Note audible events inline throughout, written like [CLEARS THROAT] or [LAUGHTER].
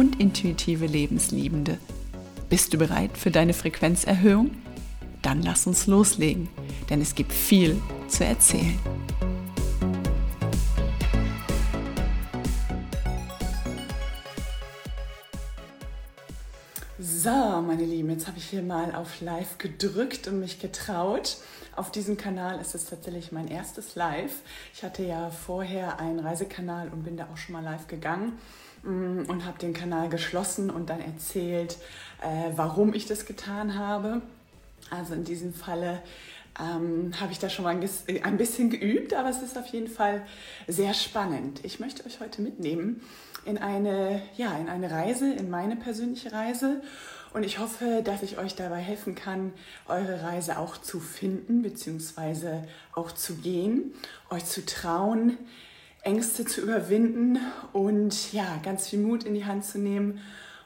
und intuitive Lebensliebende. Bist du bereit für deine Frequenzerhöhung? Dann lass uns loslegen, denn es gibt viel zu erzählen. So, meine Lieben, jetzt habe ich hier mal auf Live gedrückt und mich getraut. Auf diesem Kanal ist es tatsächlich mein erstes Live. Ich hatte ja vorher einen Reisekanal und bin da auch schon mal live gegangen. Mm, und habe den Kanal geschlossen und dann erzählt, äh, warum ich das getan habe. Also in diesem Falle ähm, habe ich da schon mal ein bisschen geübt, aber es ist auf jeden Fall sehr spannend. Ich möchte euch heute mitnehmen in eine, ja, in eine Reise, in meine persönliche Reise. Und ich hoffe, dass ich euch dabei helfen kann, eure Reise auch zu finden, beziehungsweise auch zu gehen, euch zu trauen, Ängste zu überwinden und ja, ganz viel Mut in die Hand zu nehmen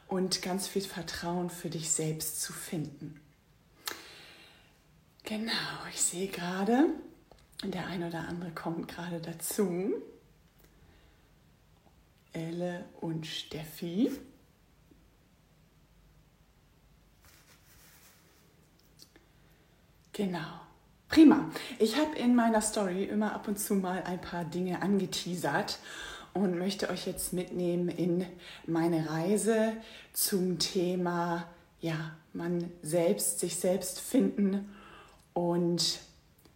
und ganz viel Vertrauen für dich selbst zu finden. Genau, ich sehe gerade, der eine oder andere kommt gerade dazu. Elle und Steffi. Genau. Prima. Ich habe in meiner Story immer ab und zu mal ein paar Dinge angeteasert und möchte euch jetzt mitnehmen in meine Reise zum Thema, ja, man selbst, sich selbst finden und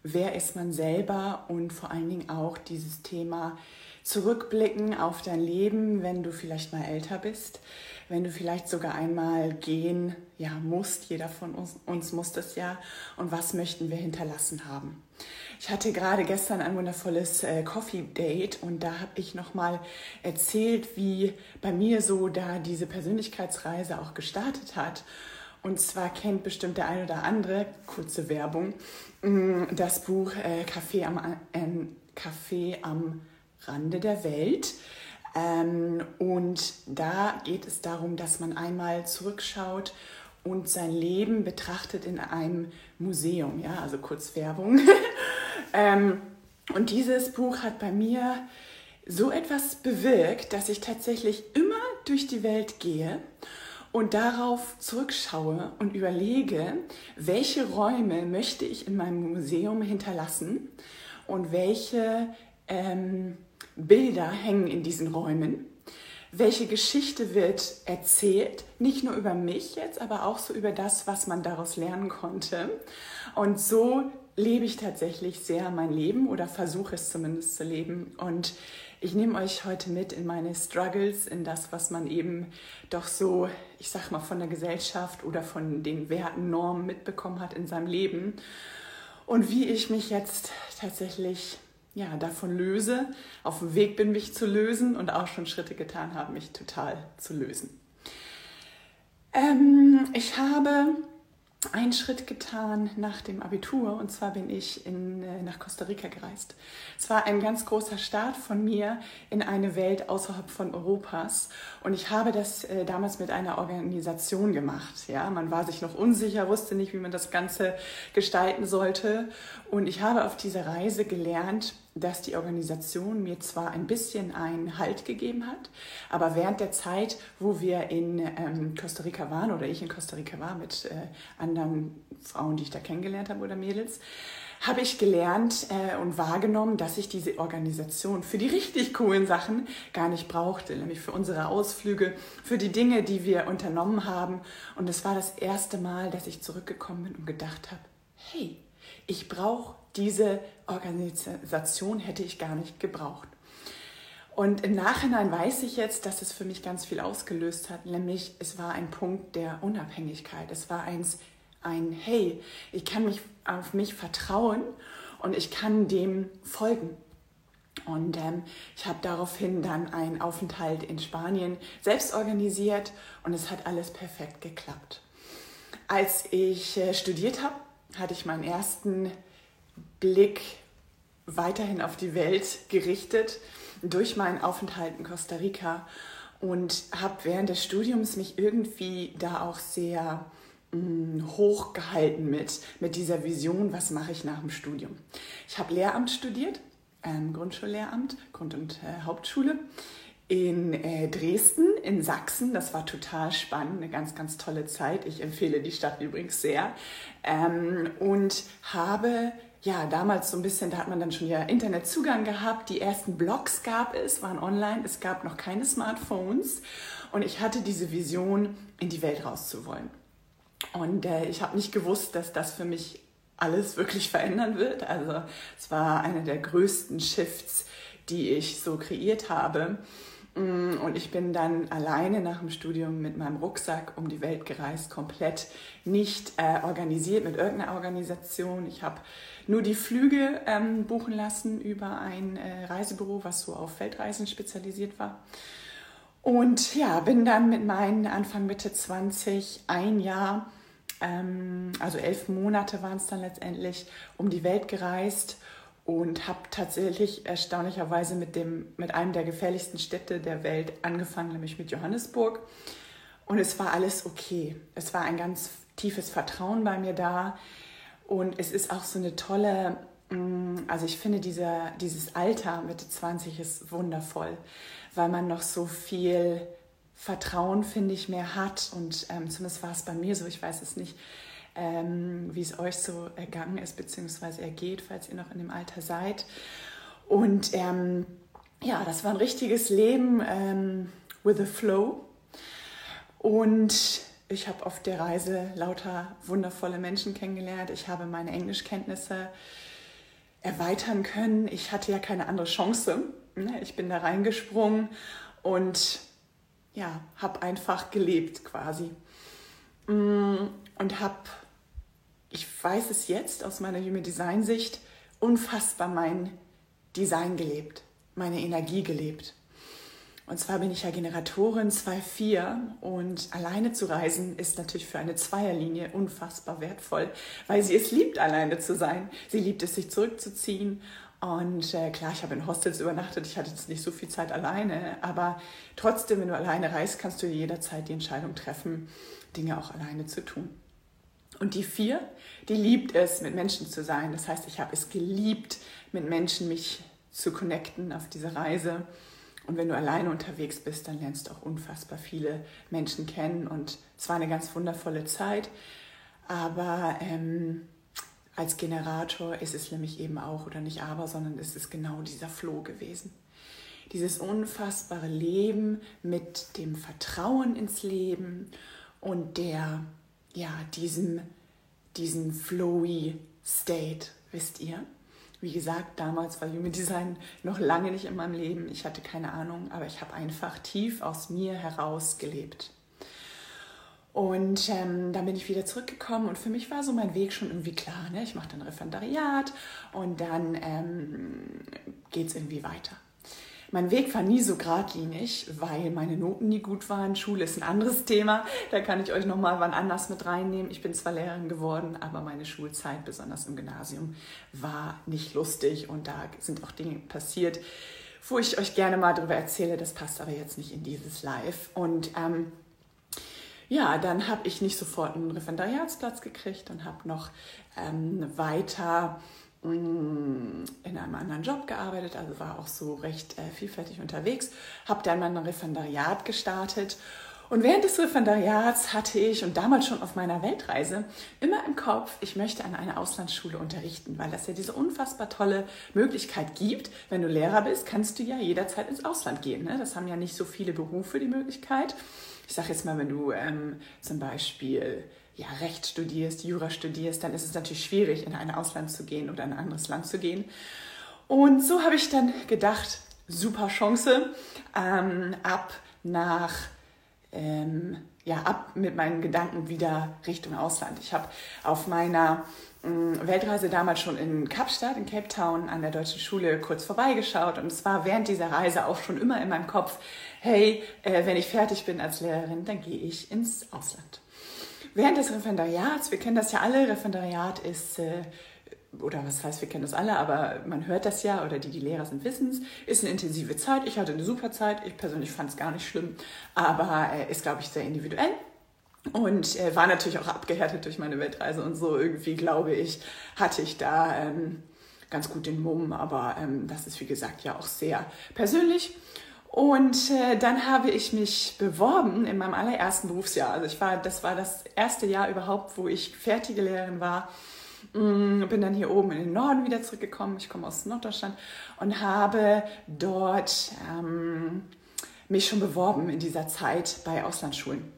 wer ist man selber und vor allen Dingen auch dieses Thema zurückblicken auf dein Leben, wenn du vielleicht mal älter bist, wenn du vielleicht sogar einmal gehen ja, musst. Jeder von uns, uns muss das ja. Und was möchten wir hinterlassen haben? Ich hatte gerade gestern ein wundervolles äh, Coffee Date und da habe ich nochmal erzählt, wie bei mir so da diese Persönlichkeitsreise auch gestartet hat. Und zwar kennt bestimmt der ein oder andere, kurze Werbung, mm, das Buch äh, Café am, äh, Café am Rande der Welt. Ähm, und da geht es darum, dass man einmal zurückschaut und sein Leben betrachtet in einem Museum. Ja, also kurz Werbung. [LAUGHS] ähm, und dieses Buch hat bei mir so etwas bewirkt, dass ich tatsächlich immer durch die Welt gehe und darauf zurückschaue und überlege, welche Räume möchte ich in meinem Museum hinterlassen und welche ähm, Bilder hängen in diesen Räumen. Welche Geschichte wird erzählt? Nicht nur über mich jetzt, aber auch so über das, was man daraus lernen konnte. Und so lebe ich tatsächlich sehr mein Leben oder versuche es zumindest zu leben. Und ich nehme euch heute mit in meine Struggles, in das, was man eben doch so, ich sag mal, von der Gesellschaft oder von den Werten, Normen mitbekommen hat in seinem Leben. Und wie ich mich jetzt tatsächlich ja, davon löse, auf dem Weg bin, mich zu lösen und auch schon Schritte getan habe, mich total zu lösen. Ähm, ich habe einen Schritt getan nach dem Abitur und zwar bin ich in, äh, nach Costa Rica gereist. Es war ein ganz großer Start von mir in eine Welt außerhalb von Europas und ich habe das äh, damals mit einer Organisation gemacht. Ja, man war sich noch unsicher, wusste nicht, wie man das Ganze gestalten sollte und ich habe auf dieser Reise gelernt, dass die Organisation mir zwar ein bisschen einen Halt gegeben hat, aber während der Zeit, wo wir in ähm, Costa Rica waren oder ich in Costa Rica war mit äh, anderen Frauen, die ich da kennengelernt habe oder Mädels, habe ich gelernt äh, und wahrgenommen, dass ich diese Organisation für die richtig coolen Sachen gar nicht brauchte, nämlich für unsere Ausflüge, für die Dinge, die wir unternommen haben. Und es war das erste Mal, dass ich zurückgekommen bin und gedacht habe, hey, ich brauche diese Organisation hätte ich gar nicht gebraucht. Und im Nachhinein weiß ich jetzt, dass es für mich ganz viel ausgelöst hat, nämlich es war ein Punkt der Unabhängigkeit. Es war eins, ein Hey, ich kann mich auf mich vertrauen und ich kann dem folgen. Und ähm, ich habe daraufhin dann einen Aufenthalt in Spanien selbst organisiert und es hat alles perfekt geklappt. Als ich äh, studiert habe, hatte ich meinen ersten Blick weiterhin auf die Welt gerichtet durch meinen Aufenthalt in Costa Rica und habe während des Studiums mich irgendwie da auch sehr mh, mm, hochgehalten mit, mit dieser Vision, was mache ich nach dem Studium. Ich habe Lehramt studiert, ähm, Grundschullehramt, Grund- und äh, Hauptschule in äh, Dresden, in Sachsen. Das war total spannend, eine ganz, ganz tolle Zeit. Ich empfehle die Stadt übrigens sehr. Ähm, und habe ja, damals so ein bisschen, da hat man dann schon ja Internetzugang gehabt. Die ersten Blogs gab es, waren online. Es gab noch keine Smartphones. Und ich hatte diese Vision, in die Welt rauszuwollen. Und äh, ich habe nicht gewusst, dass das für mich alles wirklich [LAUGHS] verändern wird. Also es war einer der größten Shifts, die ich so kreiert habe. Mm, und ich bin dann alleine nach dem Studium mit meinem Rucksack um die Welt gereist, komplett nicht äh, organisiert mit irgendeiner Organisation. Ich habe nur die Flüge ähm, buchen lassen über ein äh, Reisebüro, was so auf Weltreisen spezialisiert war. Und ja, bin dann mit meinen Anfang Mitte 20 ein Jahr, ähm, also elf Monate waren es dann letztendlich, um die Welt gereist und habe tatsächlich erstaunlicherweise mit, dem, mit einem der gefährlichsten Städte der Welt angefangen, nämlich mit Johannesburg. Und es war alles okay. Es war ein ganz tiefes Vertrauen bei mir da. Und es ist auch so eine tolle, mm, also ich finde dieser, dieses Alter Mitte 20 ist wundervoll, weil man noch so viel Vertrauen, finde ich, mehr hat. Und ähm, zumindest war es bei mir so, ich weiß es nicht, ähm, wie es euch so ergangen ist, beziehungsweise ergeht, falls ihr noch in dem Alter seid. Und ähm, ja, das war ein richtiges Leben ähm, with a flow. Und ich habe auf der Reise lauter wundervolle Menschen kennengelernt. Ich habe meine Englischkenntnisse erweitern können. Ich hatte ja keine andere Chance. Ne? Ich bin da reingesprungen und ja, habe einfach gelebt quasi. Mm, und habe ich weiß es jetzt aus meiner Human Design Sicht, unfassbar mein Design gelebt, meine Energie gelebt. Und zwar bin ich ja Generatorin 2-4 und alleine zu reisen ist natürlich für eine Zweierlinie unfassbar wertvoll, weil sie es liebt, alleine zu sein. Sie liebt es, sich zurückzuziehen. Und äh, klar, ich habe in Hostels übernachtet, ich hatte jetzt nicht so viel Zeit alleine, aber trotzdem, wenn du alleine reist, kannst du jederzeit die Entscheidung treffen, Dinge auch alleine zu tun. Und die vier, die liebt es, mit Menschen zu sein. Das heißt, ich habe es geliebt, mit Menschen mich zu connecten auf dieser Reise. Und wenn du alleine unterwegs bist, dann lernst du auch unfassbar viele Menschen kennen. Und es war eine ganz wundervolle Zeit. Aber ähm, als Generator ist es nämlich eben auch, oder nicht aber, sondern es ist genau dieser Flow gewesen. Dieses unfassbare Leben mit dem Vertrauen ins Leben und der ja, diesem, diesem flowy State, wisst ihr? Wie gesagt, damals war Human Design noch lange nicht in meinem Leben. Ich hatte keine Ahnung, aber ich habe einfach tief aus mir heraus gelebt. Und ähm, dann bin ich wieder zurückgekommen und für mich war so mein Weg schon irgendwie klar. Ne? Ich mache dann Referendariat und dann ähm, geht es irgendwie weiter. Mein Weg war nie so geradlinig, weil meine Noten nie gut waren. Schule ist ein anderes Thema. Da kann ich euch noch mal wann anders mit reinnehmen. Ich bin zwar Lehrerin geworden, aber meine Schulzeit, besonders im Gymnasium, war nicht lustig und da sind auch Dinge passiert, wo ich euch gerne mal darüber erzähle. Das passt aber jetzt nicht in dieses Live. Und ähm, ja, dann habe ich nicht sofort einen Referendariatsplatz gekriegt und habe noch ähm, weiter in einem anderen Job gearbeitet, also war auch so recht äh, vielfältig unterwegs, habe dann mein Referendariat gestartet und während des Referendariats hatte ich und damals schon auf meiner Weltreise immer im Kopf, ich möchte an einer Auslandsschule unterrichten, weil das ja diese unfassbar tolle Möglichkeit gibt. Wenn du Lehrer bist, kannst du ja jederzeit ins Ausland gehen. Ne? Das haben ja nicht so viele Berufe die Möglichkeit. Ich sage jetzt mal, wenn du ähm, zum Beispiel ja, Recht studierst, Jura studierst, dann ist es natürlich schwierig, in ein Ausland zu gehen oder in ein anderes Land zu gehen. Und so habe ich dann gedacht, super Chance, ähm, ab nach ähm, ja, ab mit meinen Gedanken wieder Richtung Ausland. Ich habe auf meiner äh, Weltreise damals schon in Kapstadt, in Cape Town, an der deutschen Schule kurz vorbeigeschaut und es war während dieser Reise auch schon immer in meinem Kopf, hey, äh, wenn ich fertig bin als Lehrerin, dann gehe ich ins Ausland. Während des Referendariats, wir kennen das ja alle, Referendariat ist äh, oder was heißt, wir kennen das alle, aber man hört das ja, oder die, die Lehrer sind, wissen es, ist eine intensive Zeit. Ich hatte eine super Zeit, ich persönlich fand es gar nicht schlimm, aber äh, ist, glaube ich, sehr individuell. Und äh, war natürlich auch abgehärtet durch meine Weltreise und so irgendwie, glaube ich, hatte ich da ähm, ganz gut den Mumm, aber ähm, das ist, wie gesagt, ja auch sehr persönlich. Und äh, dann habe ich mich beworben in meinem allerersten Berufsjahr. Also ich war, das war das erste Jahr überhaupt, wo ich fertige Lehrerin war Mm, bin dann hier oben in den Norden wieder zurückgekommen. Ich komme aus Norddeutschland und habe dort ähm, mich schon beworben in dieser Zeit bei Auslandsschulen.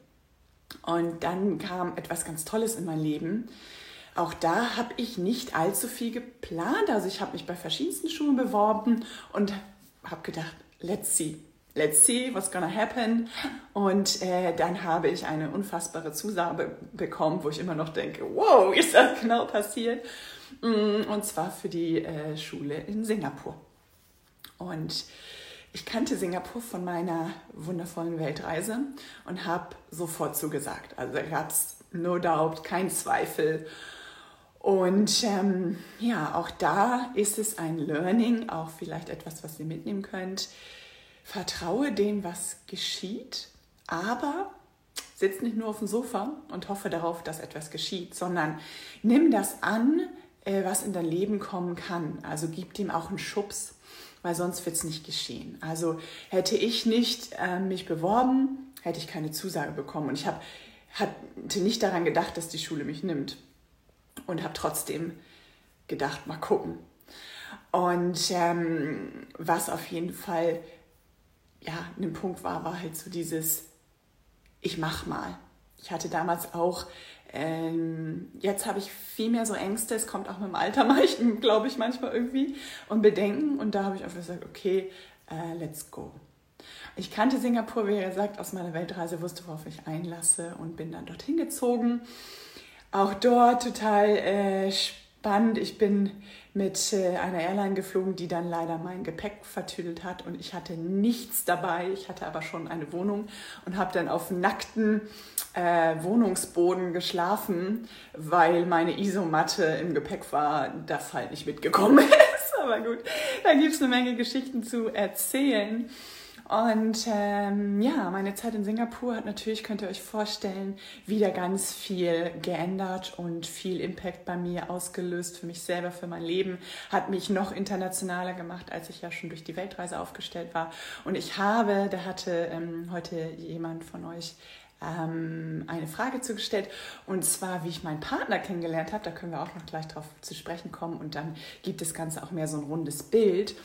Und dann kam etwas ganz Tolles in mein Leben. Auch da habe ich nicht allzu viel geplant. Also ich habe mich bei verschiedensten Schulen beworben und habe gedacht, let's see let's see what's gonna happen. Und äh, dann habe ich eine unfassbare Zusage bekommen, wo ich immer noch denke, wow, [LAUGHS] ist das genau passiert? Mm, und zwar für die äh, Schule in Singapur. Und ich kannte Singapur von meiner wundervollen Weltreise und habe sofort zugesagt. Also da gab es no doubt, kein Zweifel. Und ähm, ja, auch da ist es ein Learning, auch vielleicht etwas, was ihr mitnehmen könnt vertraue dem, was geschieht, aber sitz nicht nur auf dem Sofa und hoffe darauf, dass etwas geschieht, sondern nimm das an, äh, was in dein Leben kommen kann. Also gib dem auch einen Schubs, weil sonst wird es nicht geschehen. Also hätte ich nicht äh, mich beworben, hätte ich keine Zusage bekommen. Und ich hab, hatte nicht daran gedacht, dass die Schule mich nimmt. Und habe trotzdem gedacht, mal gucken. Und ähm, was auf jeden Fall ja, ein Punkt war, war halt so dieses, ich mach mal. Ich hatte damals auch, ähm, jetzt habe ich viel mehr so Ängste, es kommt auch mit dem Alter, [LAUGHS] glaube ich, manchmal irgendwie, und Bedenken. Und da habe ich einfach gesagt, okay, äh, let's go. Ich kannte Singapur, wie gesagt, aus meiner Weltreise, wusste, worauf ich einlasse und bin dann dorthin gezogen. Auch dort total äh, spannend. Ich bin mit äh, einer Airline geflogen, die dann leider mein Gepäck vertüdelt hat und ich hatte nichts dabei. Ich hatte aber schon eine Wohnung und habe dann auf nackten äh, Wohnungsboden geschlafen, weil meine Isomatte im Gepäck war, das halt nicht mitgekommen [LAUGHS] ist. Aber gut, da gibt es eine Menge Geschichten zu erzählen. Und ähm, ja, meine Zeit in Singapur hat natürlich, könnt ihr euch vorstellen, wieder ganz viel geändert und viel Impact bei mir ausgelöst für mich selber, für mein Leben, hat mich noch internationaler gemacht, als ich ja schon durch die Weltreise aufgestellt war. Und ich habe, da hatte ähm, heute jemand von euch ähm, eine Frage zugestellt und zwar, wie ich meinen Partner kennengelernt habe. Da können wir auch noch gleich drauf zu sprechen kommen und dann gibt das Ganze auch mehr so ein rundes Bild.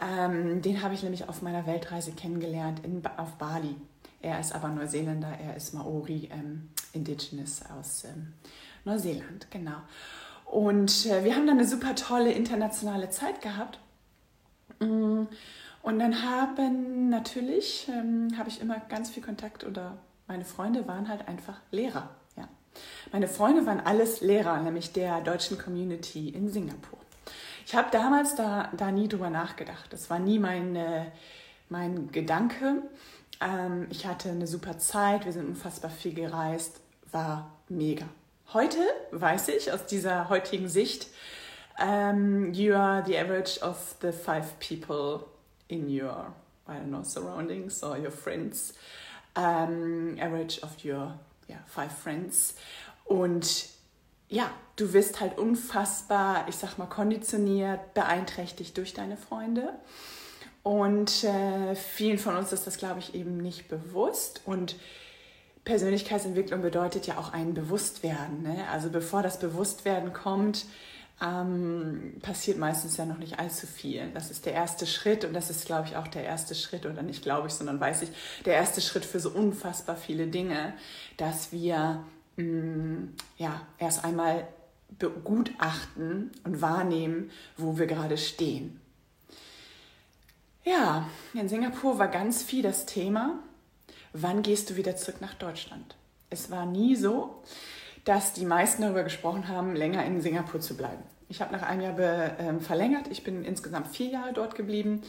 Ähm, den habe ich nämlich auf meiner Weltreise kennengelernt in, auf Bali. Er ist aber Neuseeländer, er ist Maori, ähm, Indigenous aus ähm, Neuseeland, genau. Und äh, wir haben dann eine super tolle internationale Zeit gehabt. Mm, und dann haben natürlich, ähm, habe ich immer ganz viel Kontakt oder meine Freunde waren halt einfach Lehrer. Ja. Meine Freunde waren alles Lehrer, nämlich der deutschen Community in Singapur. Ich habe damals da, da nie drüber nachgedacht. Das war nie mein, äh, mein Gedanke. Ähm, ich hatte eine super Zeit, wir sind unfassbar viel gereist, war mega. Heute weiß ich aus dieser heutigen Sicht, um, ähm, you are the average of the five people in your, I don't know, surroundings or your friends. Um, average of your yeah, five friends. Und ja, du wirst halt unfassbar, ich sag mal, konditioniert, beeinträchtigt durch deine Freunde. Und äh, vielen von uns ist das, glaube ich, eben nicht bewusst. Und Persönlichkeitsentwicklung bedeutet ja auch ein Bewusstwerden. Ne? Also bevor das Bewusstwerden kommt, ähm, passiert meistens ja noch nicht allzu viel. Das ist der erste Schritt und das ist, glaube ich, auch der erste Schritt, oder nicht glaube ich, sondern weiß ich, der erste Schritt für so unfassbar viele Dinge, dass wir Mm, ja, erst einmal begutachten und wahrnehmen, wo wir gerade stehen. Ja, in Singapur war ganz viel das Thema, wann gehst du wieder zurück nach Deutschland? Es war nie so, dass die meisten darüber gesprochen haben, länger in Singapur zu bleiben. Ich habe nach einem Jahr be, äh, verlängert. Ich bin insgesamt vier Jahre dort geblieben,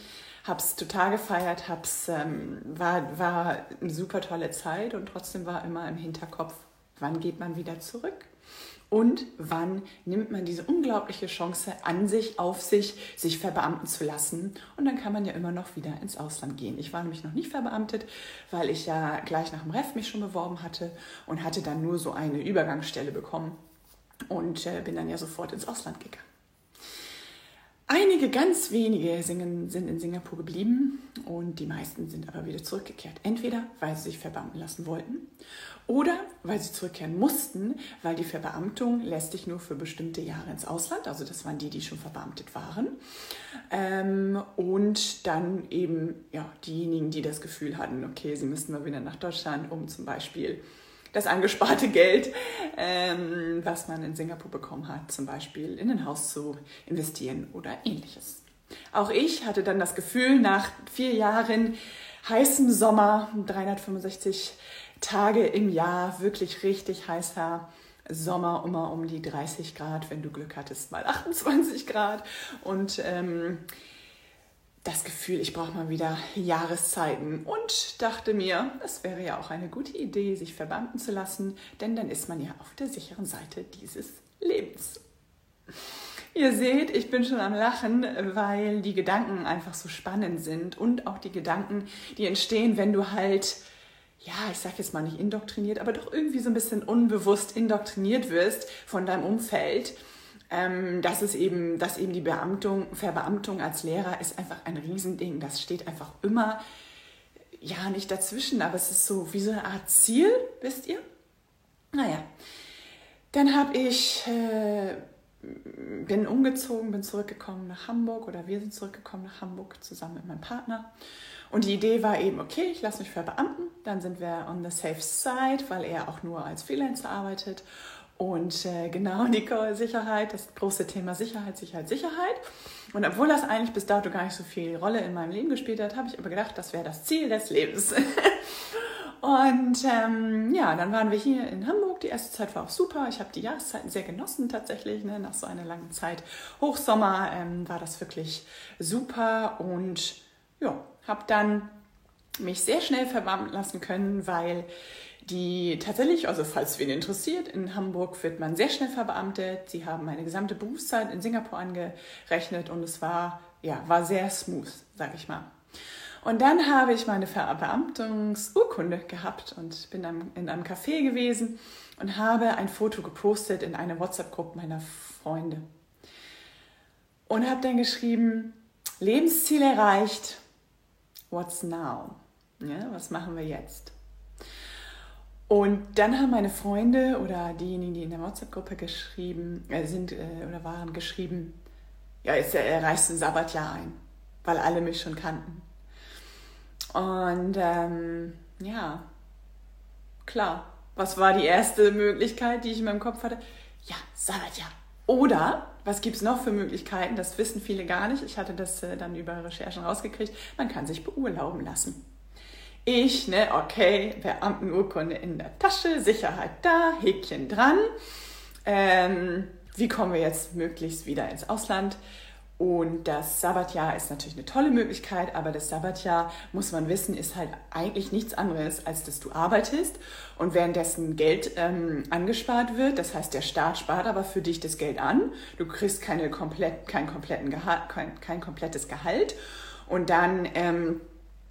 habe es total gefeiert, hab's, ähm, war, war eine super tolle Zeit und trotzdem war immer im Hinterkopf, wann geht man wieder zurück? Und wann nimmt man diese unglaubliche Chance an sich, auf sich, sich verbeamten zu lassen? Und dann kann man ja immer noch wieder ins Ausland gehen. Ich war nämlich noch nicht verbeamtet, weil ich ja gleich nach dem Ref mich schon beworben hatte und hatte dann nur so eine Übergangsstelle bekommen und äh, bin dann ja sofort ins Ausland gegangen. Einige ganz wenige sind in Singapur geblieben und die meisten sind aber wieder zurückgekehrt. Entweder weil sie sich verbeamten lassen wollten oder weil sie zurückkehren mussten, weil die Verbeamtung lässt sich nur für bestimmte Jahre ins Ausland. Also das waren die, die schon verbeamtet waren. Ähm, und dann eben ja, diejenigen, die das Gefühl hatten, okay, sie müssten mal wieder nach Deutschland, um zum Beispiel das angesparte [LAUGHS] Geld, ähm, was man in Singapur bekommen hat, zum Beispiel in ein Haus zu investieren oder ähnliches. Auch ich hatte dann das Gefühl, nach vier Jahren heißem Sommer, 365 Tage im Jahr, wirklich richtig heißer Sommer, immer um die 30 Grad, wenn du Glück hattest, mal 28 Grad und ähm, das Gefühl, ich brauche mal wieder Jahreszeiten und dachte mir, es wäre ja auch eine gute Idee, sich verbeamten zu lassen, denn dann ist man ja auf der sicheren Seite dieses Lebens. Ihr seht, ich bin schon am Lachen, weil die Gedanken einfach so spannend sind und auch die Gedanken, die entstehen, wenn du halt, ja, ich sag jetzt mal nicht indoktriniert, aber doch irgendwie so ein bisschen unbewusst indoktriniert wirst von deinem Umfeld ähm, dass es eben, dass eben die Beamtung, Verbeamtung als Lehrer ist einfach ein Riesending. Das steht einfach immer, ja, nicht dazwischen, aber es ist so wie so eine Art Ziel, wisst ihr? Naja, dann habe ich, äh, bin umgezogen, bin zurückgekommen nach Hamburg oder wir sind zurückgekommen nach Hamburg zusammen mit meinem Partner. Und die Idee war eben, okay, ich lasse mich verbeamten, dann sind wir on the safe side, weil er auch nur als Freelancer arbeitet. Und äh, genau, [LAUGHS] Nico, Sicherheit, das große Thema Sicherheit, Sicherheit, Sicherheit. Und obwohl das eigentlich bis dato gar nicht so viel Rolle in meinem Leben gespielt hat, habe ich aber gedacht, das wäre das Ziel des Lebens. [LAUGHS] Und ähm, ja, dann waren wir hier in Hamburg. Die erste Zeit war auch super. Ich habe die Jahreszeiten sehr genossen tatsächlich. Ne? Nach so einer langen Zeit Hochsommer ähm, war das wirklich super. Und ja, habe dann mich sehr schnell verwandeln lassen können, weil die tatsächlich, also falls wen interessiert, in Hamburg wird man sehr schnell verbeamtet. Sie haben meine gesamte Berufszeit in Singapur angerechnet und es war, ja, war sehr smooth, sag ich mal. Und dann habe ich meine Verbeamtungsurkunde gehabt und bin in einem Café gewesen und habe ein Foto gepostet in eine WhatsApp-Gruppe meiner Freunde. Und habe dann geschrieben, Lebensziel erreicht, what's now? Ja, was machen wir jetzt? Und dann haben meine Freunde oder diejenigen, die in der WhatsApp-Gruppe geschrieben äh, sind äh, oder waren, geschrieben, ja, jetzt erreichst du ein Sabbatjahr ein, weil alle mich schon kannten. Und ähm, ja, klar, was war die erste Möglichkeit, die ich in meinem Kopf hatte? Ja, Sabbatjahr. Oder, was gibt es noch für Möglichkeiten? Das wissen viele gar nicht. Ich hatte das äh, dann über Recherchen rausgekriegt. Man kann sich beurlauben lassen. Ich, ne, okay, Beamtenurkunde in der Tasche, Sicherheit da, Häkchen dran. Ähm, wie kommen wir jetzt möglichst wieder ins Ausland? Und das Sabbatjahr ist natürlich eine tolle Möglichkeit, aber das Sabbatjahr, muss man wissen, ist halt eigentlich nichts anderes, als dass du arbeitest und währenddessen Geld ähm, angespart wird. Das heißt, der Staat spart aber für dich das Geld an. Du kriegst keine komplett, kein, kompletten Gehalt, kein, kein komplettes Gehalt. Und dann ähm,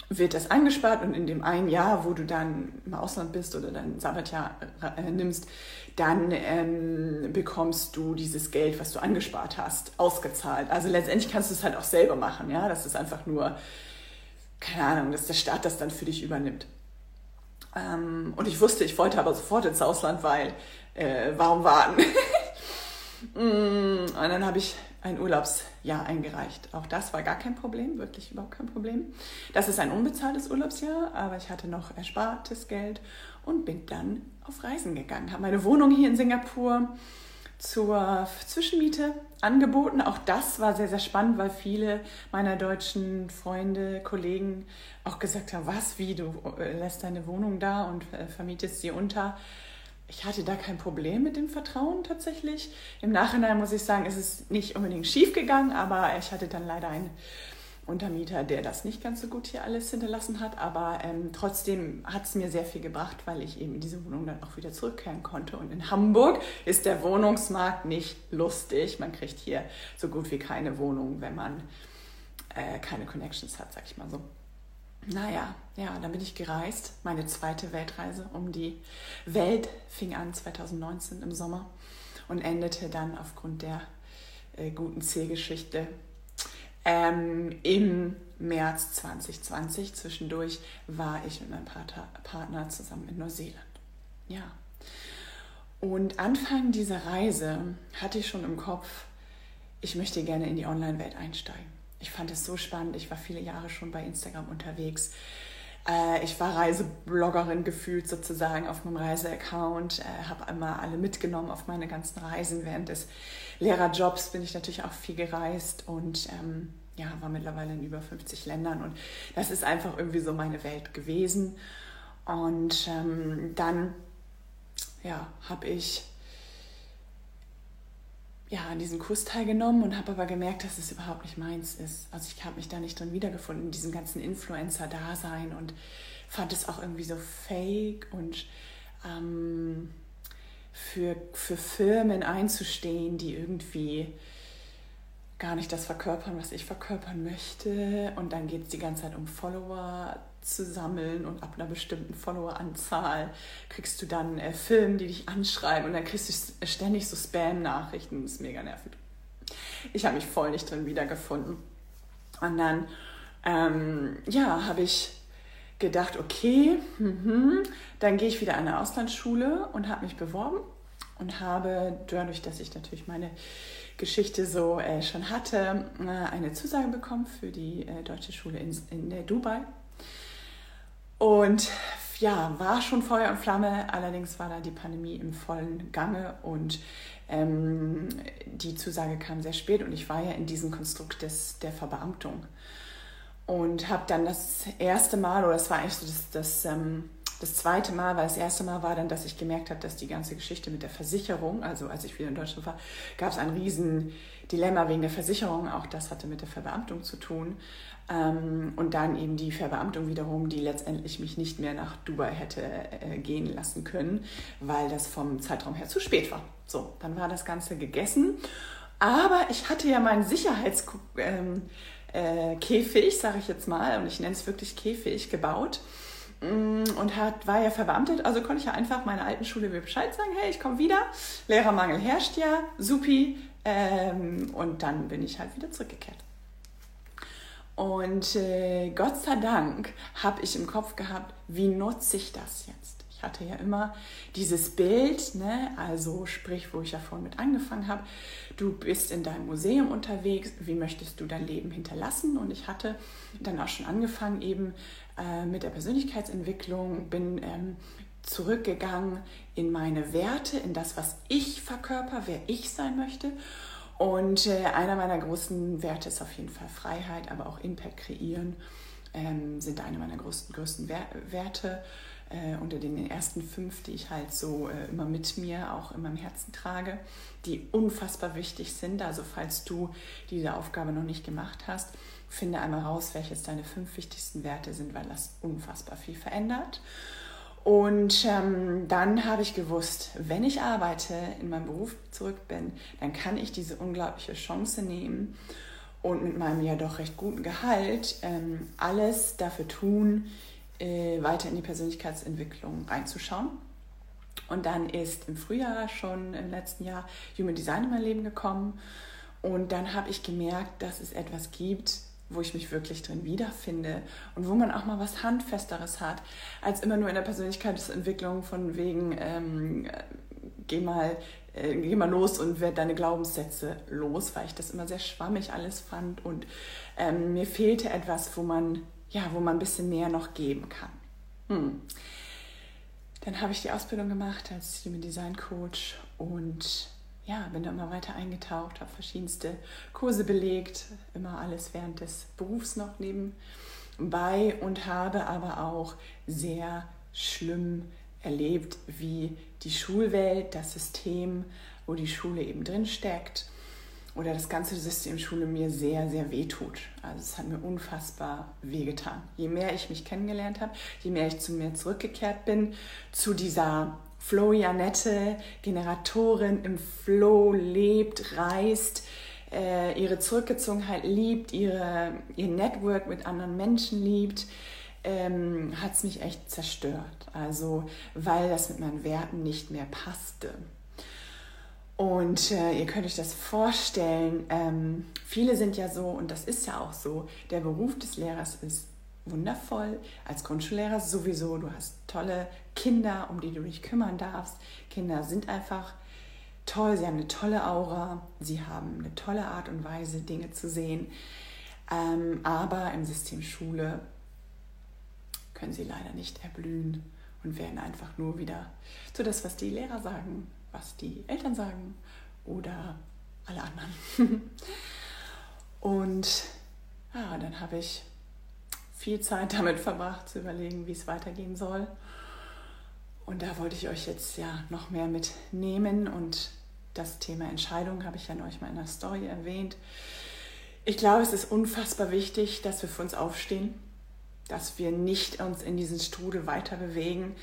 wird das angespart und in dem einen Jahr, wo du dann im Ausland bist oder dein Sabbatjahr äh, nimmst, dann ähm, bekommst du dieses Geld, was du angespart hast, ausgezahlt. Also letztendlich kannst du es halt auch selber machen, ja. Das ist einfach nur, keine Ahnung, dass der Staat das dann für dich übernimmt. Ähm, und ich wusste, ich wollte aber sofort ins Ausland, weil äh, warum warten? [LAUGHS] Mm, und dann habe ich ein Urlaubsjahr eingereicht. Auch das war gar kein Problem, wirklich überhaupt kein Problem. Das ist ein unbezahltes Urlaubsjahr, aber ich hatte noch erspartes Geld und bin dann auf Reisen gegangen. Habe meine Wohnung hier in Singapur zur Zwischenmiete angeboten. Auch das war sehr, sehr spannend, weil viele meiner deutschen Freunde, Kollegen auch gesagt haben, was, wie, du äh, lässt deine Wohnung da und äh, vermietest sie unter. Ich hatte da kein Problem mit dem Vertrauen tatsächlich. Im Nachhinein muss ich sagen, ist es nicht unbedingt schief gegangen, aber ich hatte dann leider ein Untermieter, der das nicht ganz so gut hier alles hinterlassen hat. Aber ähm, trotzdem hat es mir sehr viel gebracht, weil ich eben in diese Wohnung dann auch wieder zurückkehren konnte. Und in Hamburg ist der Wohnungsmarkt nicht lustig. Man kriegt hier so gut wie keine Wohnung, wenn man äh, keine Connections hat, sag ich mal so. Naja, ja, dann bin ich gereist. Meine zweite Weltreise um die Welt fing an 2019 im Sommer und endete dann aufgrund der äh, guten C-Geschichte ähm, Im März 2020, zwischendurch, war ich mit meinem Partner zusammen in Neuseeland. Ja. Und Anfang dieser Reise hatte ich schon im Kopf, ich möchte gerne in die Online-Welt einsteigen. Ich fand es so spannend. Ich war viele Jahre schon bei Instagram unterwegs. Äh, ich war Reisebloggerin gefühlt sozusagen auf meinem Reiseaccount, äh, habe immer alle mitgenommen auf meine ganzen Reisen. Während des Lehrerjobs bin ich natürlich auch viel gereist und ähm, ja, war mittlerweile in über 50 Ländern und das ist einfach irgendwie so meine Welt gewesen. Und ähm, dann ja, habe ich ja, an diesem Kurs teilgenommen und habe aber gemerkt, dass es überhaupt nicht meins ist. Also ich habe mich da nicht drin wiedergefunden, in diesem ganzen Influencer-Dasein und fand es auch irgendwie so fake und ähm, für, für Firmen einzustehen, die irgendwie gar nicht das verkörpern, was ich verkörpern möchte. Und dann geht es die ganze Zeit um Follower zu sammeln und ab einer bestimmten Followeranzahl kriegst du dann äh, Filme, die dich anschreiben und dann kriegst du ständig so Spam-Nachrichten. Das ist mega nervig. Ich habe mich voll nicht drin wiedergefunden. Und dann, ähm, ja, habe ich gedacht, okay, mh, dann gehe ich wieder an eine Auslandsschule und habe mich beworben und habe dadurch, dass ich natürlich meine Geschichte so äh, schon hatte, äh, eine Zusage bekommen für die äh, deutsche Schule in, in Dubai. Und ja, war schon Feuer und Flamme, allerdings war da die Pandemie im vollen Gange und ähm, die Zusage kam sehr spät und ich war ja in diesem Konstrukt des, der Verbeamtung und habe dann das erste Mal, oder das war eigentlich so das, das ähm, das zweite Mal, weil das erste Mal war dann, dass ich gemerkt habe, dass die ganze Geschichte mit der Versicherung, also als ich wieder in Deutschland war, gab es ein riesen Dilemma wegen der Versicherung. Auch das hatte mit der Verbeamtung zu tun. Ähm, und dann eben die Verbeamtung wiederum, die letztendlich mich nicht mehr nach Dubai hätte äh, gehen lassen können, weil das vom Zeitraum her zu spät war. So, dann war das Ganze gegessen. Aber ich hatte ja meinen Sicherheitskäfig, ähm, äh, sage ich jetzt mal, und ich nenne es wirklich Käfig, gebaut und hat, war ja verbeamtet, also konnte ich ja einfach meiner alten Schule Bescheid sagen, hey, ich komme wieder, Lehrermangel herrscht ja, supi, ähm, und dann bin ich halt wieder zurückgekehrt. Und äh, Gott sei Dank habe ich im Kopf gehabt, wie nutze ich das jetzt? Ich hatte ja immer dieses Bild, ne? also sprich, wo ich ja vorhin mit angefangen habe, du bist in deinem Museum unterwegs, wie möchtest du dein Leben hinterlassen? Und ich hatte dann auch schon angefangen eben äh, mit der Persönlichkeitsentwicklung, bin ähm, zurückgegangen in meine Werte, in das, was ich verkörper, wer ich sein möchte. Und äh, einer meiner großen Werte ist auf jeden Fall Freiheit, aber auch Impact kreieren ähm, sind eine meiner größten, größten Werte. Äh, unter den ersten fünf, die ich halt so äh, immer mit mir auch in meinem Herzen trage, die unfassbar wichtig sind. Also falls du diese Aufgabe noch nicht gemacht hast, finde einmal raus, welches deine fünf wichtigsten Werte sind, weil das unfassbar viel verändert. Und ähm, dann habe ich gewusst, wenn ich arbeite, in meinem Beruf zurück bin, dann kann ich diese unglaubliche Chance nehmen und mit meinem ja doch recht guten Gehalt ähm, alles dafür tun, äh, weiter in die Persönlichkeitsentwicklung reinzuschauen. Und dann ist im Frühjahr schon im letzten Jahr Human Design in mein Leben gekommen. Und dann habe ich gemerkt, dass es etwas gibt, wo ich mich wirklich drin wiederfinde und wo man auch mal was Handfesteres hat, als immer nur in der Persönlichkeitsentwicklung von wegen, ähm, geh, mal, äh, geh mal los und werd deine Glaubenssätze los, weil ich das immer sehr schwammig alles fand und ähm, mir fehlte etwas, wo man, ja, wo man ein bisschen mehr noch geben kann. Hm. Dann habe ich die Ausbildung gemacht als Human Design Coach und ja, bin da immer weiter eingetaucht, habe verschiedenste Kurse belegt, immer alles während des Berufs noch nebenbei und habe aber auch sehr schlimm erlebt, wie die Schulwelt, das System, wo die Schule eben drin steckt oder das ganze System Schule mir sehr, sehr wehtut. Also es hat mir unfassbar wehgetan. Je mehr ich mich kennengelernt habe, je mehr ich zu mir zurückgekehrt bin, zu dieser Flow Janette, Generatorin im Flow lebt, reist, äh, ihre Zurückgezogenheit liebt, ihre, ihr Network mit anderen Menschen liebt, ähm, hat es mich echt zerstört. Also weil das mit meinen Werten nicht mehr passte. Und äh, ihr könnt euch das vorstellen, ähm, viele sind ja so, und das ist ja auch so, der Beruf des Lehrers ist wundervoll. Als Grundschullehrer sowieso, du hast tolle Kinder, um die du dich kümmern darfst. Kinder sind einfach toll, sie haben eine tolle Aura, sie haben eine tolle Art und Weise, Dinge zu sehen. Ähm, aber im System Schule können sie leider nicht erblühen und werden einfach nur wieder zu das, was die Lehrer sagen, was die Eltern sagen oder alle anderen. [LAUGHS] und ja, dann habe ich viel Zeit damit verbracht, zu überlegen, wie es weitergehen soll. Und da wollte ich euch jetzt ja noch mehr mitnehmen und das Thema Entscheidung habe ich ja euch mal in der Story erwähnt. Ich glaube, es ist unfassbar wichtig, dass wir für uns aufstehen, dass wir nicht uns in diesen Strudel weiter bewegen,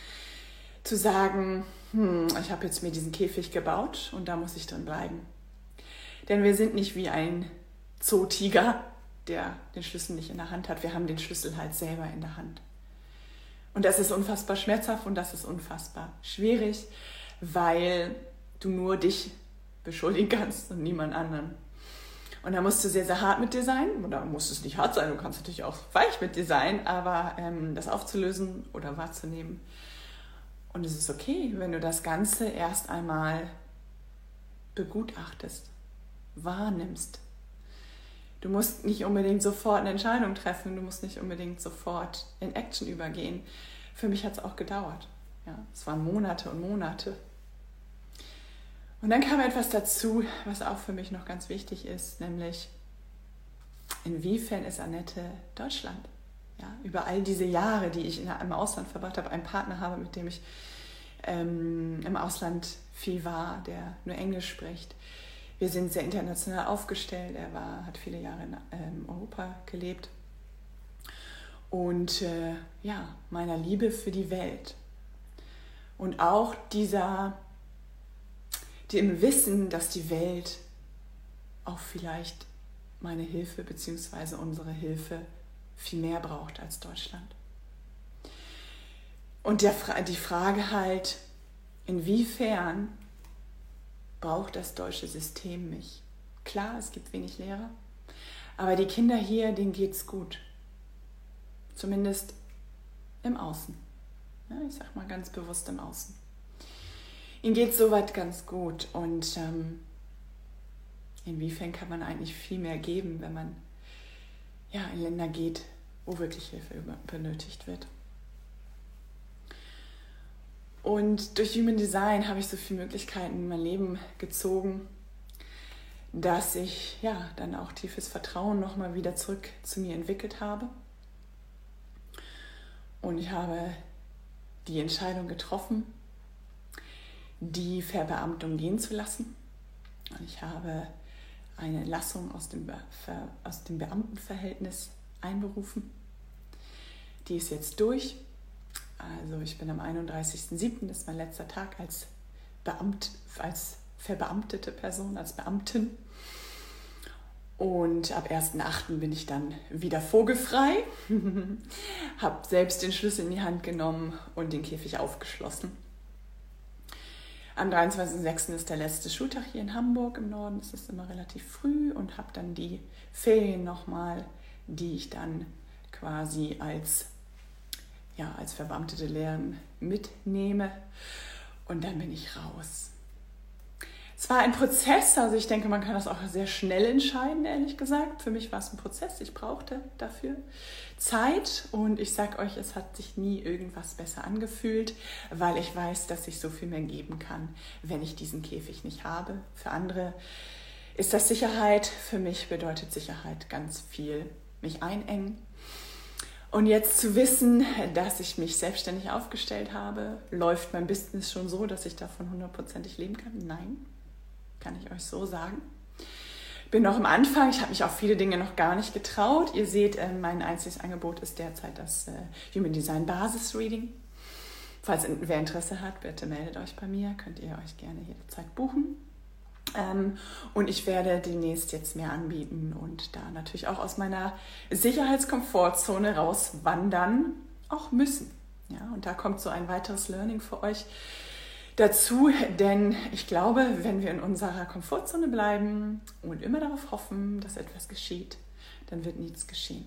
zu sagen, hm, ich habe jetzt mir diesen Käfig gebaut und da muss ich drin bleiben. Denn wir sind nicht wie ein Zootiger, der den Schlüssel nicht in der Hand hat. Wir haben den Schlüssel halt selber in der Hand. Und das ist unfassbar schmerzhaft und das ist unfassbar schwierig, weil du nur dich beschuldigen kannst und niemand anderen. Und da musst du sehr, sehr hart mit dir sein. Oder muss es nicht hart sein, du kannst natürlich auch weich mit dir sein, aber ähm, das aufzulösen oder wahrzunehmen. Und es ist okay, wenn du das Ganze erst einmal begutachtest, wahrnimmst. Du musst nicht unbedingt sofort eine Entscheidung treffen, du musst nicht unbedingt sofort in Action übergehen. Für mich hat es auch gedauert. Ja, es waren Monate und Monate. Und dann kam etwas dazu, was auch für mich noch ganz wichtig ist, nämlich inwiefern ist Annette Deutschland? Ja, über all diese Jahre, die ich in, im Ausland verbracht habe, einen Partner habe, mit dem ich ähm, im Ausland viel war, der nur Englisch spricht. Wir sind sehr international aufgestellt. Er war, hat viele Jahre in ähm, Europa gelebt. Und äh, ja, meiner Liebe für die Welt. Und auch dieser dem Wissen, dass die Welt auch vielleicht meine Hilfe bzw. unsere Hilfe viel mehr braucht als Deutschland. Und der, die Frage halt, inwiefern braucht das deutsche System mich? Klar, es gibt wenig Lehrer, aber die Kinder hier, denen geht es gut. Zumindest im Außen. Ja, ich sage mal ganz bewusst im Außen ihnen geht soweit ganz gut. Und ähm, inwiefern kann man eigentlich viel mehr geben, wenn man ja, in Länder geht, wo wirklich Hilfe benötigt wird. Und durch Human Design habe ich so viele Möglichkeiten in mein Leben gezogen, dass ich ja dann auch tiefes Vertrauen nochmal wieder zurück zu mir entwickelt habe. Und ich habe die Entscheidung getroffen, die Verbeamtung gehen zu lassen. Ich habe eine Entlassung aus dem, Be aus dem Beamtenverhältnis einberufen. Die ist jetzt durch. Also ich bin am 31.07., das ist mein letzter Tag als Beamt, als verbeamtete Person, als Beamtin. Und ab 1.8. bin ich dann wieder vogelfrei, [LAUGHS] habe selbst den Schlüssel in die Hand genommen und den Käfig aufgeschlossen. Am 23.06. ist der letzte Schultag hier in Hamburg im Norden. Es ist immer relativ früh und habe dann die Ferien nochmal, die ich dann quasi als, ja, als verbeamtete Lehrerin mitnehme. Und dann bin ich raus. es war ein Prozess, also ich denke, man kann das auch sehr schnell entscheiden, ehrlich gesagt. Für mich war es ein Prozess, ich brauchte dafür Zeit und ich sage euch, es hat sich nie irgendwas besser angefühlt, weil ich weiß, dass ich so viel mehr geben kann, wenn ich diesen Käfig nicht habe. Für andere ist das Sicherheit, für mich bedeutet Sicherheit ganz viel mich einengen. Und jetzt zu wissen, dass ich mich selbstständig aufgestellt habe, läuft mein Business schon so, dass ich davon hundertprozentig leben kann? Nein, kann ich euch so sagen. Bin noch am Anfang, ich habe mich auf viele Dinge noch gar nicht getraut. Ihr seht, äh, mein einziges Angebot ist derzeit das äh, Human Design Basis Reading. Falls wer Interesse hat, bitte meldet euch bei mir, könnt ihr euch gerne jederzeit buchen. Ähm, und ich werde demnächst jetzt mehr anbieten und da natürlich auch aus meiner Sicherheitskomfortzone rauswandern, auch müssen. Ja, und da kommt so ein weiteres Learning für euch dazu, denn ich glaube, wenn wir in unserer Komfortzone bleiben und immer darauf hoffen, dass etwas geschieht, dann wird nichts geschehen.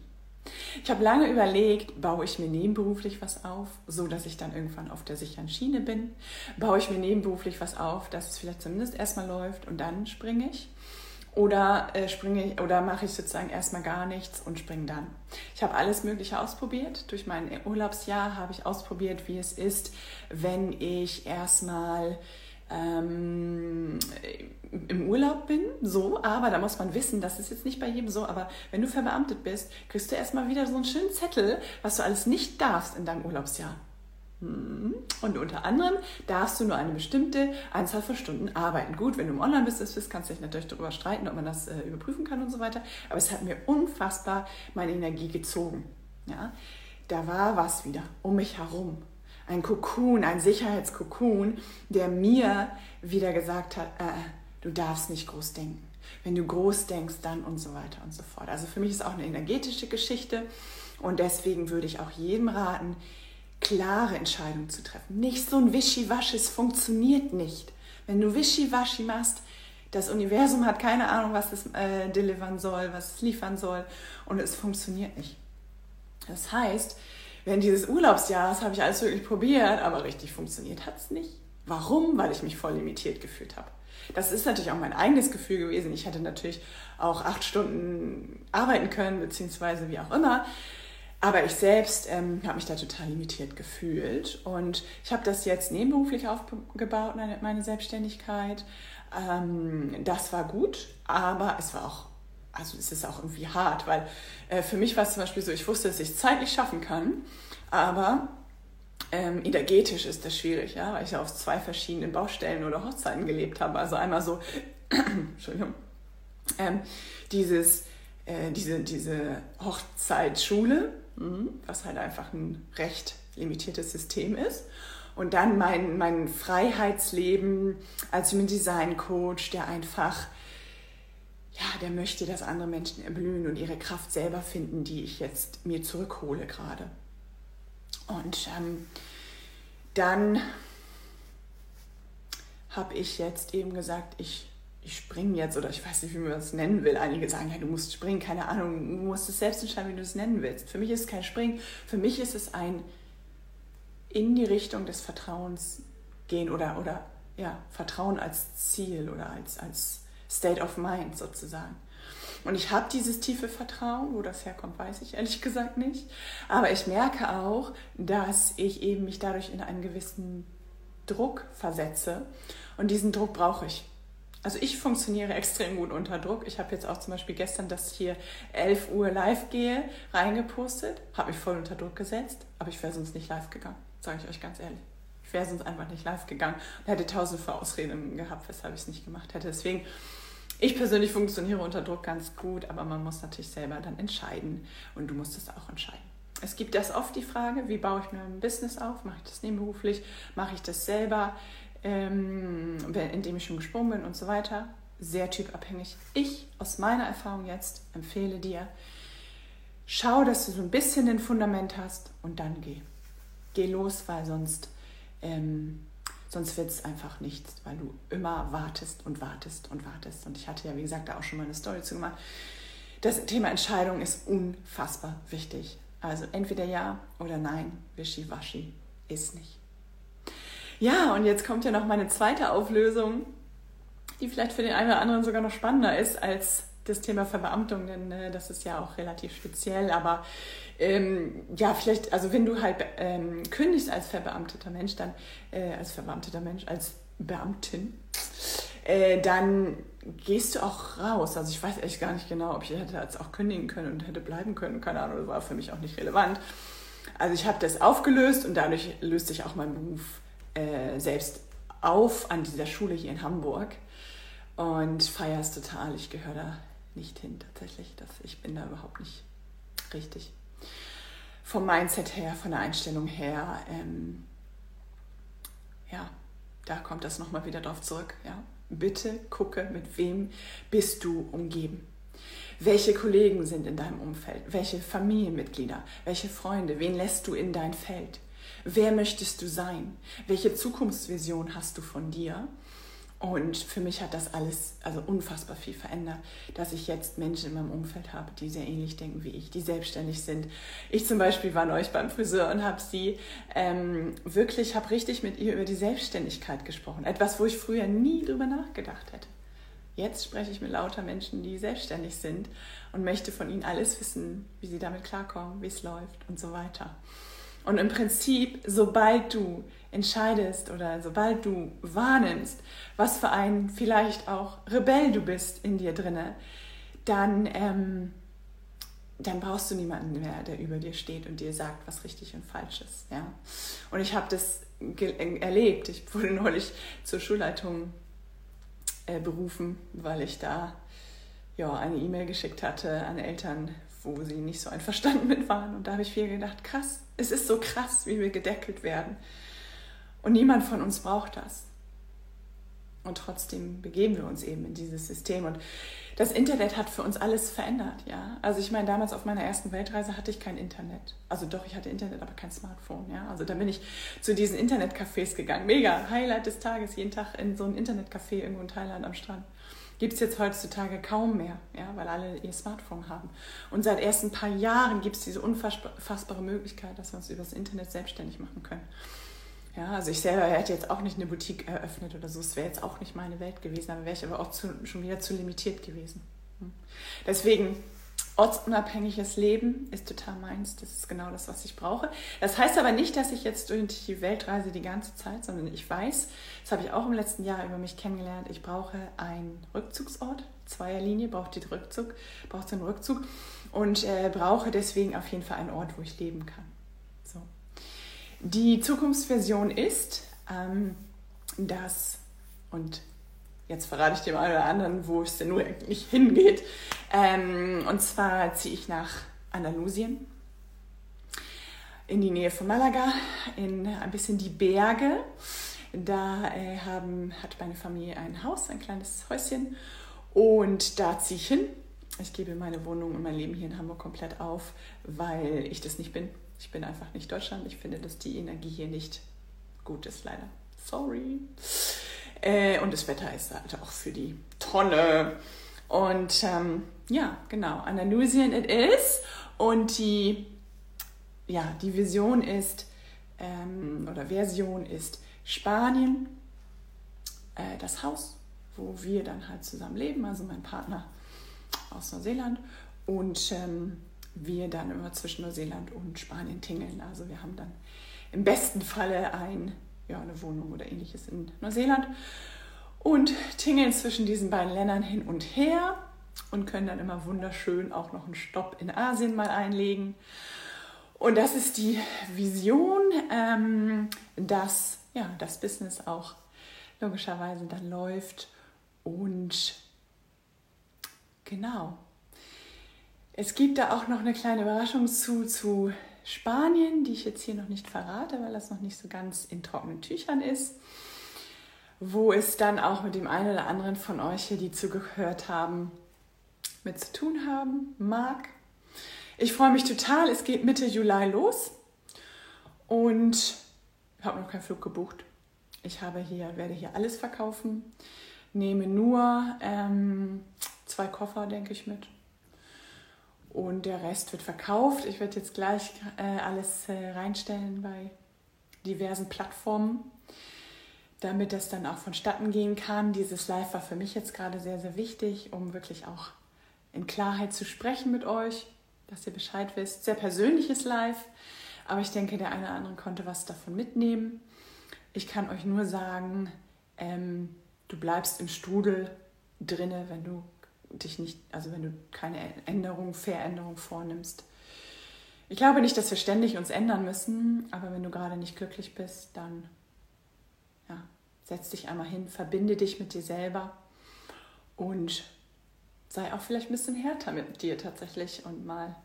Ich habe lange überlegt, baue ich mir nebenberuflich was auf, so dass ich dann irgendwann auf der sicheren Schiene bin? Baue ich mir nebenberuflich was auf, dass es vielleicht zumindest erstmal läuft und dann springe ich? Oder äh, springe ich oder mache ich sozusagen erstmal gar nichts und springe dann? Ich habe alles Mögliche ausprobiert. Durch mein Urlaubsjahr habe ich ausprobiert, wie es ist, wenn ich erstmal ähm, im Urlaub bin, so, aber da muss man wissen, das ist jetzt nicht bei jedem so, aber wenn du verbeamtet bist, kriegst du erstmal wieder so einen schönen Zettel, was du alles nicht darfst in deinem Urlaubsjahr. Hm. Und unter anderem darfst du nur eine bestimmte Anzahl von Stunden arbeiten. Gut, wenn du im Online-Business bist, kannst du dich natürlich darüber streiten, ob man das äh, überprüfen kann und so weiter. Aber es hat mir unfassbar meine Energie gezogen. Ja? Da war was wieder um mich herum ein Kokon, ein Sicherheitskokon, der mir wieder gesagt hat, äh, du darfst nicht groß denken. Wenn du groß denkst, dann und so weiter und so fort. Also für mich ist auch eine energetische Geschichte und deswegen würde ich auch jedem raten, klare Entscheidungen zu treffen. Nicht so ein Wischiwaschi, es funktioniert nicht. Wenn du Wischiwaschi machst, das Universum hat keine Ahnung, was es äh, delivern soll, was es liefern soll und es funktioniert nicht. Das heißt, während dieses Urlaubsjahres habe ich alles wirklich probiert, aber richtig funktioniert hat es nicht. Warum? Weil ich mich voll limitiert gefühlt habe. Das ist natürlich auch mein eigenes Gefühl gewesen. Ich hätte natürlich auch acht Stunden arbeiten können, beziehungsweise wie auch immer. Aber ich selbst ähm, habe mich da total limitiert gefühlt. Und ich habe das jetzt nebenberuflich aufgebaut, meine Selbstständigkeit. Ähm, das war gut, aber es war auch also es ist auch irgendwie hart, weil äh, für mich war es zum Beispiel so, ich wusste, dass ich es zeitlich schaffen kann, aber ähm, energetisch ist das schwierig, ja, weil ich ja auf zwei verschiedenen Baustellen oder Hochzeiten gelebt habe. Also einmal so, [CLEARS THROAT] Entschuldigung, ähm, dieses, äh, diese, diese Hochzeitsschule, mh, was halt einfach ein recht limitiertes System ist. Und dann mein, mein Freiheitsleben als Human Design Coach, der einfach ja, der möchte, dass andere Menschen erblühen und ihre Kraft selber finden, die ich jetzt mir zurückhole gerade. Und ähm, dann habe ich jetzt eben gesagt, ich, ich springe jetzt oder ich weiß nicht, wie man das nennen will. Einige sagen, ja, du musst springen, keine Ahnung, du musst es selbst entscheiden, wie du es nennen willst. Für mich ist es kein Springen, für mich ist es ein in die Richtung des Vertrauens gehen oder, oder ja, Vertrauen als Ziel oder als, als State of Mind sozusagen. Und ich habe dieses tiefe Vertrauen, wo das herkommt, weiß ich ehrlich gesagt nicht. Aber ich merke auch, dass ich eben mich dadurch in einen gewissen Druck versetze. Und diesen Druck brauche ich. Also ich funktioniere extrem gut unter Druck. Ich habe jetzt auch zum Beispiel gestern, dass ich hier 11 Uhr live gehe, reingepostet, habe mich voll unter Druck gesetzt, aber ich wäre sonst nicht live gegangen, sage ich euch ganz ehrlich. Ich wäre sonst einfach nicht live gegangen und hätte tausend Ausreden gehabt, weshalb ich es nicht gemacht hätte. Deswegen ich persönlich funktioniere unter Druck ganz gut, aber man muss natürlich selber dann entscheiden und du musst es auch entscheiden. Es gibt das oft die Frage, wie baue ich mir ein Business auf? Mache ich das nebenberuflich? Mache ich das selber, ähm, indem ich schon gesprungen bin und so weiter? Sehr typabhängig. Ich aus meiner Erfahrung jetzt empfehle dir, schau, dass du so ein bisschen ein Fundament hast und dann geh. Geh los, weil sonst ähm, Sonst wird es einfach nichts, weil du immer wartest und wartest und wartest. Und ich hatte ja, wie gesagt, da auch schon mal eine Story zu gemacht. Das Thema Entscheidung ist unfassbar wichtig. Also entweder ja oder nein, wischiwaschi ist nicht. Ja, und jetzt kommt ja noch meine zweite Auflösung. die vielleicht für den einen oder anderen sogar noch spannender ist als das Thema Verbeamtung, denn äh, das ist ja auch relativ speziell. Aber ähm, ja, vielleicht, also wenn du halt ähm, kündigst als verbeamteter Mensch, dann äh, als verbeamteter Mensch, als Beamtin, äh, dann gehst du auch raus. Also ich weiß echt gar nicht genau, ob ich hätte jetzt auch kündigen können und hätte bleiben können. Keine Ahnung, das war für mich auch nicht relevant. Also ich habe das aufgelöst und dadurch löst sich auch mein Beruf äh, selbst auf an dieser Schule hier in Hamburg und feiere es total. Ich gehöre da nicht hin tatsächlich. Das, ich bin da überhaupt nicht richtig. Vom Mindset her, von der Einstellung her, ähm, ja, da kommt das nochmal wieder drauf zurück. Ja. Bitte gucke, mit wem bist du umgeben. Welche Kollegen sind in deinem Umfeld? Welche Familienmitglieder? Welche Freunde? Wen lässt du in dein Feld? Wer möchtest du sein? Welche Zukunftsvision hast du von dir? Und für mich hat das alles also unfassbar viel verändert, dass ich jetzt Menschen in meinem Umfeld habe, die sehr ähnlich denken wie ich, die selbstständig sind. Ich zum Beispiel war neulich beim Friseur und habe sie ähm, wirklich, habe richtig mit ihr über die Selbstständigkeit gesprochen. Etwas, wo ich früher nie drüber nachgedacht hätte. Jetzt spreche ich mit lauter Menschen, die selbstständig sind und möchte von ihnen alles wissen, wie sie damit klarkommen, wie es läuft und so weiter. Und im Prinzip, sobald du entscheidest oder sobald du wahrnimmst, was für ein vielleicht auch Rebell du bist in dir drinne, dann, ähm, dann brauchst du niemanden mehr, der über dir steht und dir sagt, was richtig und falsch ist. Ja? Und ich habe das erlebt. Ich wurde [LAUGHS] neulich zur Schulleitung äh, berufen, weil ich da ja, eine E-Mail geschickt hatte an Eltern, wo sie nicht so einverstanden mit waren. Und da habe ich viel gedacht, krass, es ist so krass, wie wir gedeckelt werden. Und niemand von uns braucht das. Und trotzdem begeben wir uns eben in dieses System. Und das Internet hat für uns alles verändert, ja. Also ich meine, damals auf meiner ersten Weltreise hatte ich kein Internet. Also doch, ich hatte Internet, aber kein Smartphone, ja. Also da bin ich zu diesen Internetcafés gegangen. Mega, Highlight des Tages, jeden Tag in so ein Internetcafé irgendwo in Thailand am Strand. Gibt es jetzt heutzutage kaum mehr, ja, weil alle ihr Smartphone haben. Und seit erst ein paar Jahren gibt es diese unfassbare Möglichkeit, dass wir uns über das Internet selbstständig machen können. Ja, also ich selber hätte jetzt auch nicht eine Boutique eröffnet oder so. Es wäre jetzt auch nicht meine Welt gewesen, aber wäre ich aber auch zu, schon wieder zu limitiert gewesen. Hm. Deswegen, ortsunabhängiges Leben ist total meins. Das ist genau das, was ich brauche. Das heißt aber nicht, dass ich jetzt durch die Welt reise die ganze Zeit, sondern ich weiß, das habe ich auch im letzten Jahr über mich kennengelernt, ich brauche einen Rückzugsort. Zweierlinie braucht die Rückzug, braucht einen Rückzug und äh, brauche deswegen auf jeden Fall einen Ort, wo ich leben kann. Die Zukunftsversion ist, ähm, dass, und jetzt verrate ich dem einen oder anderen, wo es denn nur eigentlich hingeht, ähm, und zwar ziehe ich nach Andalusien, in die Nähe von Malaga, in ein bisschen die Berge. Da äh, haben, hat meine Familie ein Haus, ein kleines Häuschen, und da ziehe ich hin. Ich gebe meine Wohnung und mein Leben hier in Hamburg komplett auf, weil ich das nicht bin. Ich bin einfach nicht Deutschland. Ich finde, dass die Energie hier nicht gut ist, leider. Sorry. Äh, und das Wetter ist halt auch für die Tonne. Und ähm, ja, genau, Andalusien it is. Und die, ja, die Vision ist, ähm, oder Version ist Spanien, äh, das Haus, wo wir dann halt zusammen leben, also mein Partner aus Neuseeland. Und ähm, wir dann immer zwischen Neuseeland und Spanien tingeln. Also wir haben dann im besten Falle ein, ja, eine Wohnung oder ähnliches in Neuseeland und tingeln zwischen diesen beiden Ländern hin und her und können dann immer wunderschön auch noch einen Stopp in Asien mal einlegen. Und das ist die Vision, ähm, dass ja, das Business auch logischerweise dann läuft. Und genau, es gibt da auch noch eine kleine Überraschung zu, zu Spanien, die ich jetzt hier noch nicht verrate, weil das noch nicht so ganz in trockenen Tüchern ist. Wo es dann auch mit dem einen oder anderen von euch hier, die zugehört haben, mit zu tun haben mag. Ich freue mich total. Es geht Mitte Juli los und ich habe noch keinen Flug gebucht. Ich habe hier, werde hier alles verkaufen, nehme nur ähm, zwei Koffer, denke ich, mit und der Rest wird verkauft. Ich werde jetzt gleich äh, alles äh, reinstellen bei diversen Plattformen. damit das dann auch vonstatten gehen kann. Dieses Live war für mich jetzt gerade sehr, sehr wichtig, um wirklich auch in Klarheit zu sprechen mit euch, dass ihr Bescheid wisst. Sehr persönliches Live, aber ich denke, der eine oder andere konnte was davon mitnehmen. Ich kann euch nur sagen, ähm, du bleibst im Strudel drinne, wenn du dich nicht, also wenn du keine Änderung, Veränderung vornimmst. Ich glaube nicht, dass wir ständig uns ändern müssen, aber wenn du gerade nicht glücklich bist, dann ja, setz dich einmal hin, verbinde dich mit dir selber und sei auch vielleicht ein bisschen härter mit dir tatsächlich und mal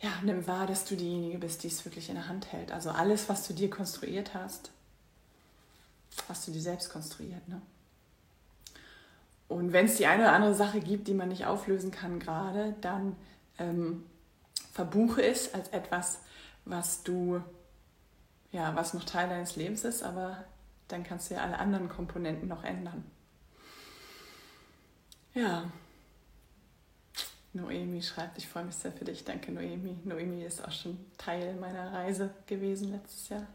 ja, nimm wahr, dass du diejenige bist, die es wirklich in der Hand hält. Also alles, was du dir konstruiert hast, hast du dir selbst konstruiert. Ne? Und wenn es die eine oder andere Sache gibt, die man nicht auflösen kann gerade, dann ähm, verbuche es als etwas, was du, ja, was noch Teil deines Lebens ist, aber dann kannst du ja alle anderen Komponenten noch ändern. Ja. Noemi schreibt, ich freue mich sehr für dich. Danke, Noemi. Noemi ist auch schon Teil meiner Reise gewesen letztes Jahr.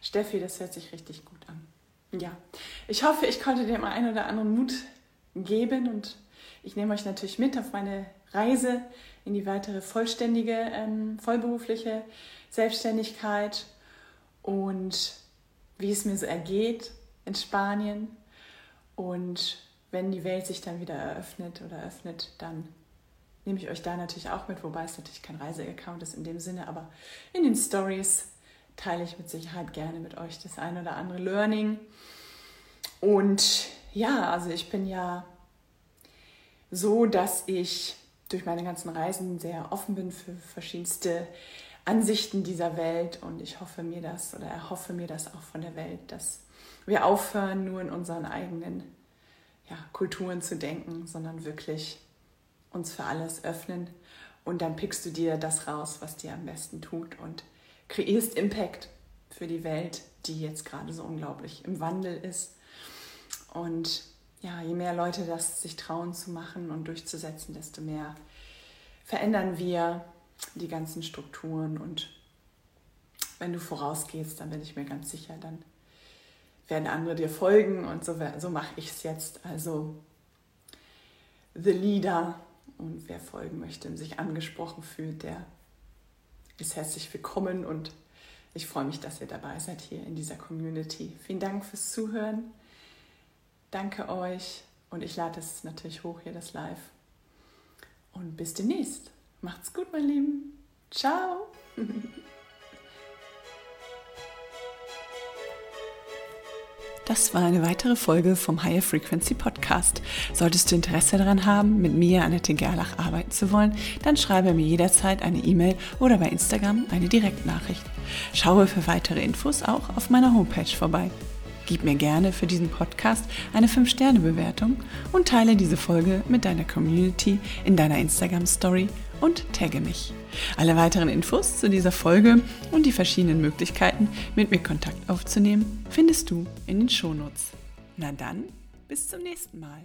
Steffi, das hört sich richtig gut an. Ja, ich hoffe, ich konnte dir mal einen oder anderen Mut geben und ich nehme euch natürlich mit auf meine Reise in die weitere vollständige, ähm, vollberufliche Selbstständigkeit und wie es mir so ergeht in Spanien. Und wenn die Welt sich dann wieder eröffnet oder öffnet, dann nehme ich euch da natürlich auch mit, wobei es natürlich kein Reiseaccount ist in dem Sinne, aber in den Stories teile ich mit Sicherheit gerne mit euch das ein oder andere Learning. Und ja, also ich bin ja so, dass ich durch meine ganzen Reisen sehr offen bin für verschiedenste Ansichten dieser Welt und ich hoffe mir das oder erhoffe mir das auch von der Welt, dass wir aufhören, nur in unseren eigenen ja, Kulturen zu denken, sondern wirklich uns für alles öffnen und dann pickst du dir das raus, was dir am besten tut und kreierst Impact für die Welt, die jetzt gerade so unglaublich im Wandel ist. Und ja, je mehr Leute das sich trauen zu machen und durchzusetzen, desto mehr verändern wir die ganzen Strukturen. Und wenn du vorausgehst, dann bin ich mir ganz sicher, dann werden andere dir folgen. Und so, so mache ich es jetzt. Also The Leader und wer folgen möchte und sich angesprochen fühlt, der ist herzlich willkommen und ich freue mich, dass ihr dabei seid hier in dieser Community. Vielen Dank fürs Zuhören. Danke euch und ich lade es natürlich hoch hier, das Live. Und bis demnächst. Macht's gut, mein Lieben. Ciao. [LAUGHS] Das war eine weitere Folge vom Higher Frequency Podcast. Solltest du Interesse daran haben, mit mir, Annette Gerlach, arbeiten zu wollen, dann schreibe mir jederzeit eine E-Mail oder bei Instagram eine Direktnachricht. Schaue für weitere Infos auch auf meiner Homepage vorbei. Gib mir gerne für diesen Podcast eine 5-Sterne-Bewertung und teile diese Folge mit deiner Community in deiner Instagram-Story und tagge mich. Alle weiteren Infos zu dieser Folge und die verschiedenen Möglichkeiten, mit mir Kontakt aufzunehmen, findest du in den Shownotes. Na dann, bis zum nächsten Mal.